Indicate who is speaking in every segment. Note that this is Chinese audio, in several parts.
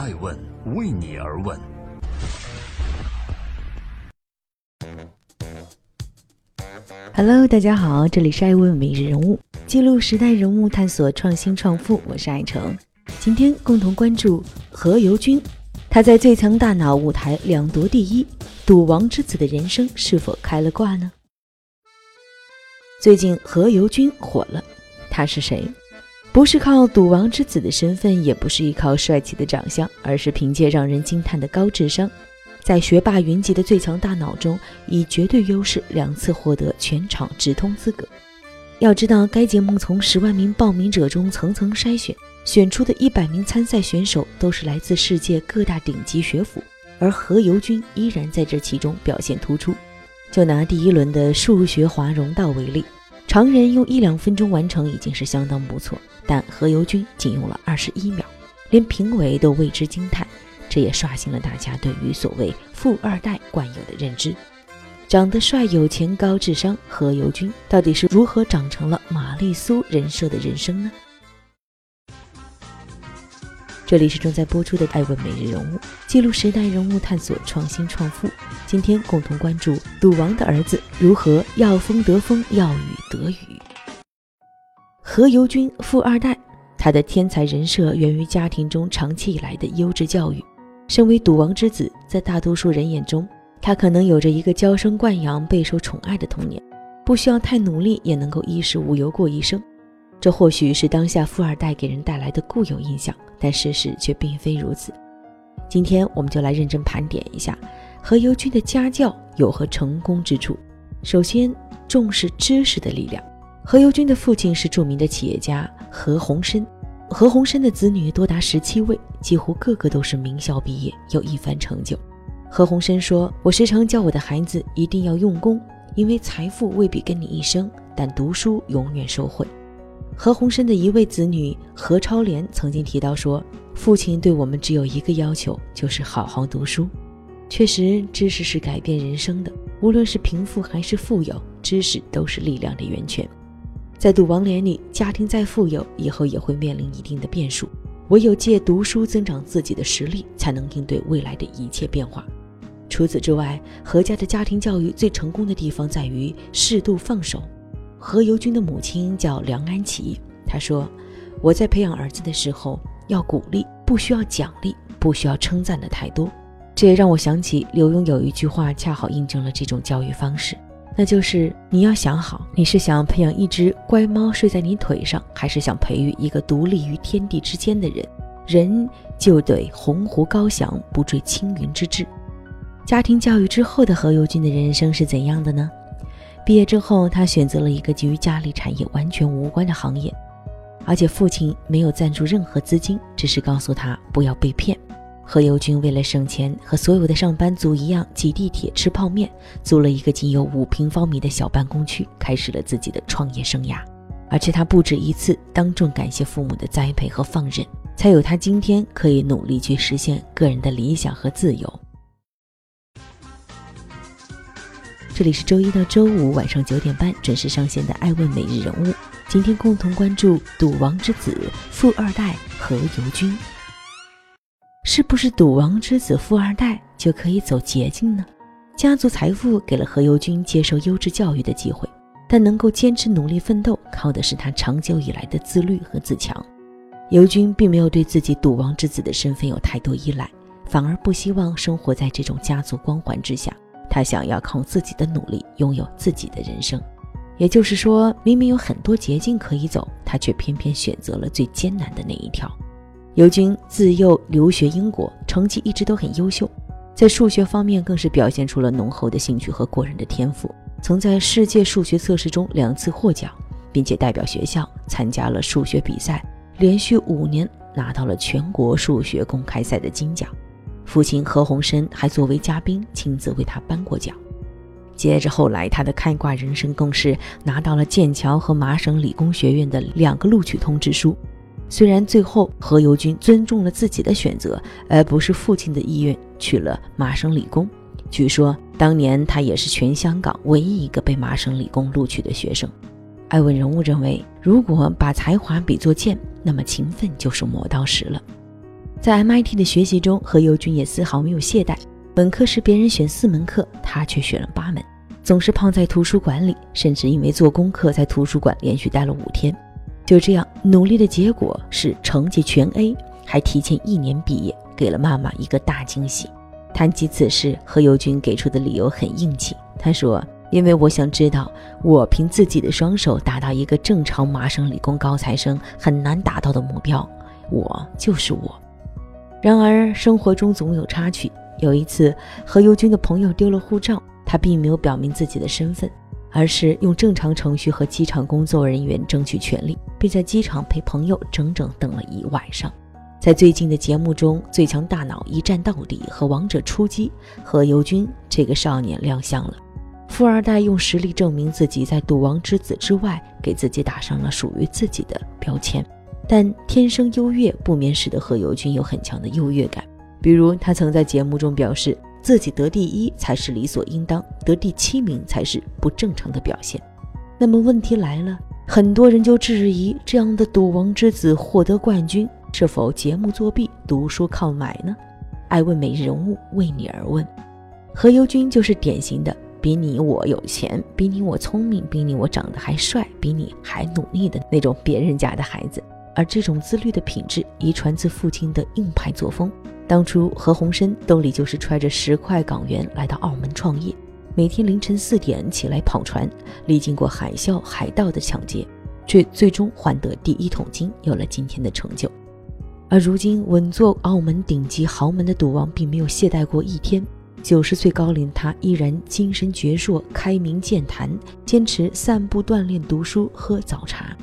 Speaker 1: 爱问为你而问。
Speaker 2: Hello，大家好，这里是爱问每日人物，记录时代人物，探索创新创富，我是爱成。今天共同关注何猷君，他在最强大脑舞台两夺第一，赌王之子的人生是否开了挂呢？最近何猷君火了，他是谁？不是靠赌王之子的身份，也不是依靠帅气的长相，而是凭借让人惊叹的高智商，在学霸云集的最强大脑中，以绝对优势两次获得全场直通资格。要知道，该节目从十万名报名者中层层筛选，选出的一百名参赛选手都是来自世界各大顶级学府，而何猷君依然在这其中表现突出。就拿第一轮的数学华容道为例，常人用一两分钟完成已经是相当不错。但何猷君仅用了二十一秒，连评委都为之惊叹，这也刷新了大家对于所谓富二代惯有的认知。长得帅、有钱、高智商，何猷君到底是如何长成了玛丽苏人设的人生呢？这里是正在播出的《爱问每日人物》，记录时代人物，探索创新创富。今天共同关注赌王的儿子如何要风得风，要雨得雨。何猷君，富二代，他的天才人设源于家庭中长期以来的优质教育。身为赌王之子，在大多数人眼中，他可能有着一个娇生惯养、备受宠爱的童年，不需要太努力也能够衣食无忧过一生。这或许是当下富二代给人带来的固有印象，但事实却并非如此。今天，我们就来认真盘点一下何猷君的家教有何成功之处。首先，重视知识的力量。何猷君的父亲是著名的企业家何鸿燊，何鸿燊的子女多达十七位，几乎个个都是名校毕业，有一番成就。何鸿燊说：“我时常教我的孩子一定要用功，因为财富未必跟你一生，但读书永远受惠。”何鸿燊的一位子女何超莲曾经提到说：“父亲对我们只有一个要求，就是好好读书。”确实，知识是改变人生的，无论是贫富还是富有，知识都是力量的源泉。在赌王年里，家庭再富有，以后也会面临一定的变数。唯有借读书增长自己的实力，才能应对未来的一切变化。除此之外，何家的家庭教育最成功的地方在于适度放手。何猷君的母亲叫梁安琪，她说：“我在培养儿子的时候，要鼓励，不需要奖励，不需要称赞的太多。”这也让我想起刘墉有一句话，恰好印证了这种教育方式。那就是你要想好，你是想培养一只乖猫睡在你腿上，还是想培育一个独立于天地之间的人？人就得鸿鹄高翔，不坠青云之志。家庭教育之后的何猷君的人生是怎样的呢？毕业之后，他选择了一个与家里产业完全无关的行业，而且父亲没有赞助任何资金，只是告诉他不要被骗。何猷君为了省钱，和所有的上班族一样挤地铁、吃泡面，租了一个仅有五平方米的小办公区，开始了自己的创业生涯。而且他不止一次当众感谢父母的栽培和放任，才有他今天可以努力去实现个人的理想和自由。这里是周一到周五晚上九点半准时上线的《爱问每日人物》，今天共同关注赌王之子、富二代何猷君。是不是赌王之子、富二代就可以走捷径呢？家族财富给了何猷君接受优质教育的机会，但能够坚持努力奋斗，靠的是他长久以来的自律和自强。猷君并没有对自己赌王之子的身份有太多依赖，反而不希望生活在这种家族光环之下。他想要靠自己的努力拥有自己的人生。也就是说，明明有很多捷径可以走，他却偏偏选择了最艰难的那一条。刘军自幼留学英国，成绩一直都很优秀，在数学方面更是表现出了浓厚的兴趣和过人的天赋。曾在世界数学测试中两次获奖，并且代表学校参加了数学比赛，连续五年拿到了全国数学公开赛的金奖。父亲何鸿燊还作为嘉宾亲自为他颁过奖。接着后来，他的开挂人生更是拿到了剑桥和麻省理工学院的两个录取通知书。虽然最后何猷君尊重了自己的选择，而不是父亲的意愿，去了麻省理工。据说当年他也是全香港唯一一个被麻省理工录取的学生。艾问人物认为，如果把才华比作剑，那么勤奋就是磨刀石了。在 MIT 的学习中，何猷君也丝毫没有懈怠。本科时别人选四门课，他却选了八门，总是泡在图书馆里，甚至因为做功课在图书馆连续待了五天。就这样，努力的结果是成绩全 A，还提前一年毕业，给了妈妈一个大惊喜。谈及此事，何猷君给出的理由很硬气，他说：“因为我想知道，我凭自己的双手达到一个正常麻省理工高材生很难达到的目标，我就是我。”然而，生活中总有插曲。有一次，何猷君的朋友丢了护照，他并没有表明自己的身份，而是用正常程序和机场工作人员争取权利，并在机场陪朋友整整等了一晚上。在最近的节目中，《最强大脑一战到底》和《王者出击》，何猷君这个少年亮相了。富二代用实力证明自己在赌王之子之外，给自己打上了属于自己的标签。但天生优越不免使得何猷君有很强的优越感，比如他曾在节目中表示，自己得第一才是理所应当，得第七名才是不正常的表现。那么问题来了，很多人就质疑这样的赌王之子获得冠军是否节目作弊、读书靠买呢？爱问美人物为你而问，何猷君就是典型的比你我有钱、比你我聪明、比你我长得还帅、比你还努力的那种别人家的孩子。而这种自律的品质遗传自父亲的硬派作风。当初何鸿燊兜里就是揣着十块港元来到澳门创业，每天凌晨四点起来跑船，历经过海啸、海盗的抢劫，却最终换得第一桶金，有了今天的成就。而如今稳坐澳门顶级豪门的赌王，并没有懈怠过一天。九十岁高龄他依然精神矍铄、开明健谈，坚持散步、锻炼、读书、喝早茶。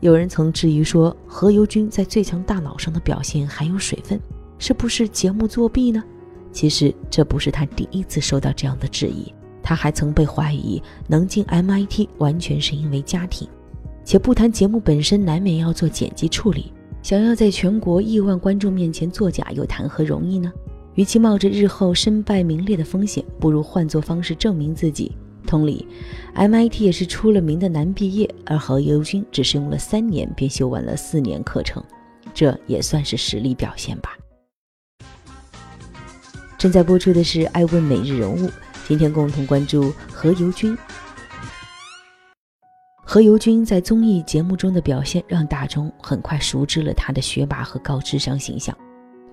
Speaker 2: 有人曾质疑说，何猷君在《最强大脑》上的表现含有水分，是不是节目作弊呢？其实这不是他第一次受到这样的质疑，他还曾被怀疑能进 MIT 完全是因为家庭。且不谈节目本身，难免要做剪辑处理，想要在全国亿万观众面前作假，又谈何容易呢？与其冒着日后身败名裂的风险，不如换做方式证明自己。同理，MIT 也是出了名的难毕业，而何猷君只是用了三年便修完了四年课程，这也算是实力表现吧。正在播出的是《爱问每日人物》，今天共同关注何猷君。何猷君在综艺节目中的表现，让大众很快熟知了他的学霸和高智商形象。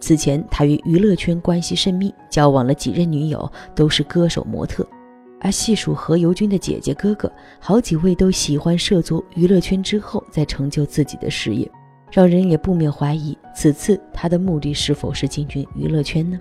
Speaker 2: 此前，他与娱乐圈关系甚密，交往了几任女友，都是歌手、模特。而细数何猷君的姐姐哥哥，好几位都喜欢涉足娱乐圈之后再成就自己的事业，让人也不免怀疑，此次他的目的是否是进军娱乐圈呢？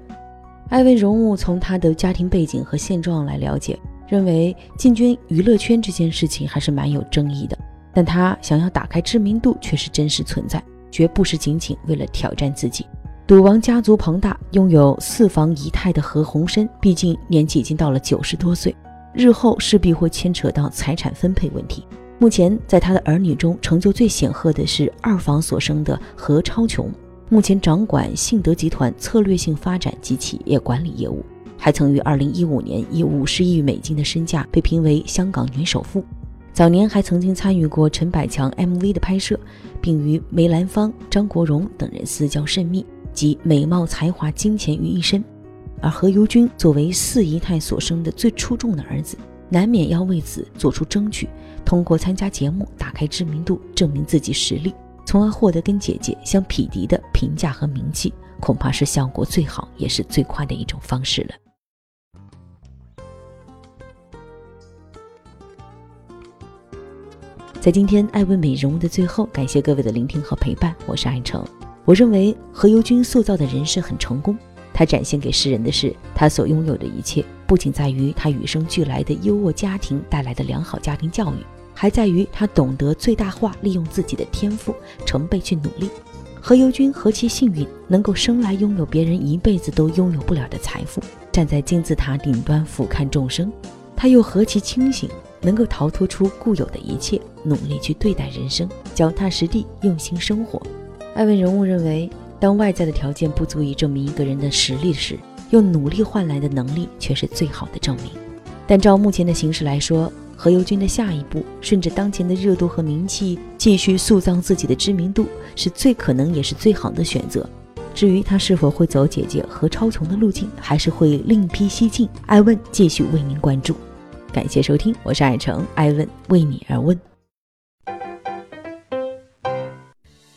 Speaker 2: 艾薇荣物从他的家庭背景和现状来了解，认为进军娱乐圈这件事情还是蛮有争议的，但他想要打开知名度却是真实存在，绝不是仅仅为了挑战自己。赌王家族庞大，拥有四房一太的何鸿燊，毕竟年纪已经到了九十多岁。日后势必会牵扯到财产分配问题。目前，在他的儿女中，成就最显赫的是二房所生的何超琼，目前掌管信德集团策略性发展及企业管理业务，还曾于2015年以五十亿美金的身价被评为香港女首富。早年还曾经参与过陈百强 MV 的拍摄，并与梅兰芳、张国荣等人私交甚密，集美貌、才华、金钱于一身。而何猷君作为四姨太所生的最出众的儿子，难免要为此做出争取，通过参加节目打开知名度，证明自己实力，从而获得跟姐姐相匹敌的评价和名气，恐怕是效果最好也是最快的一种方式了。在今天爱问美人物的最后，感谢各位的聆听和陪伴，我是爱成。我认为何猷君塑造的人设很成功。他展现给世人的是，他所拥有的一切，不仅在于他与生俱来的优渥家庭带来的良好家庭教育，还在于他懂得最大化利用自己的天赋，成倍去努力。何猷君何其幸运，能够生来拥有别人一辈子都拥有不了的财富，站在金字塔顶端俯瞰众生。他又何其清醒，能够逃脱出固有的一切，努力去对待人生，脚踏实地，用心生活。艾文人物认为。当外在的条件不足以证明一个人的实力时，用努力换来的能力却是最好的证明。但照目前的形势来说，何猷君的下一步，顺着当前的热度和名气，继续塑造自己的知名度，是最可能也是最好的选择。至于他是否会走姐姐何超琼的路径，还是会另辟蹊径，艾问继续为您关注。感谢收听，我是艾诚，艾问为你而问。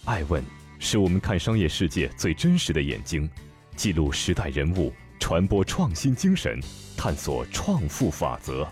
Speaker 1: 艾问是我们看商业世界最真实的眼睛，记录时代人物，传播创新精神，探索创富法则。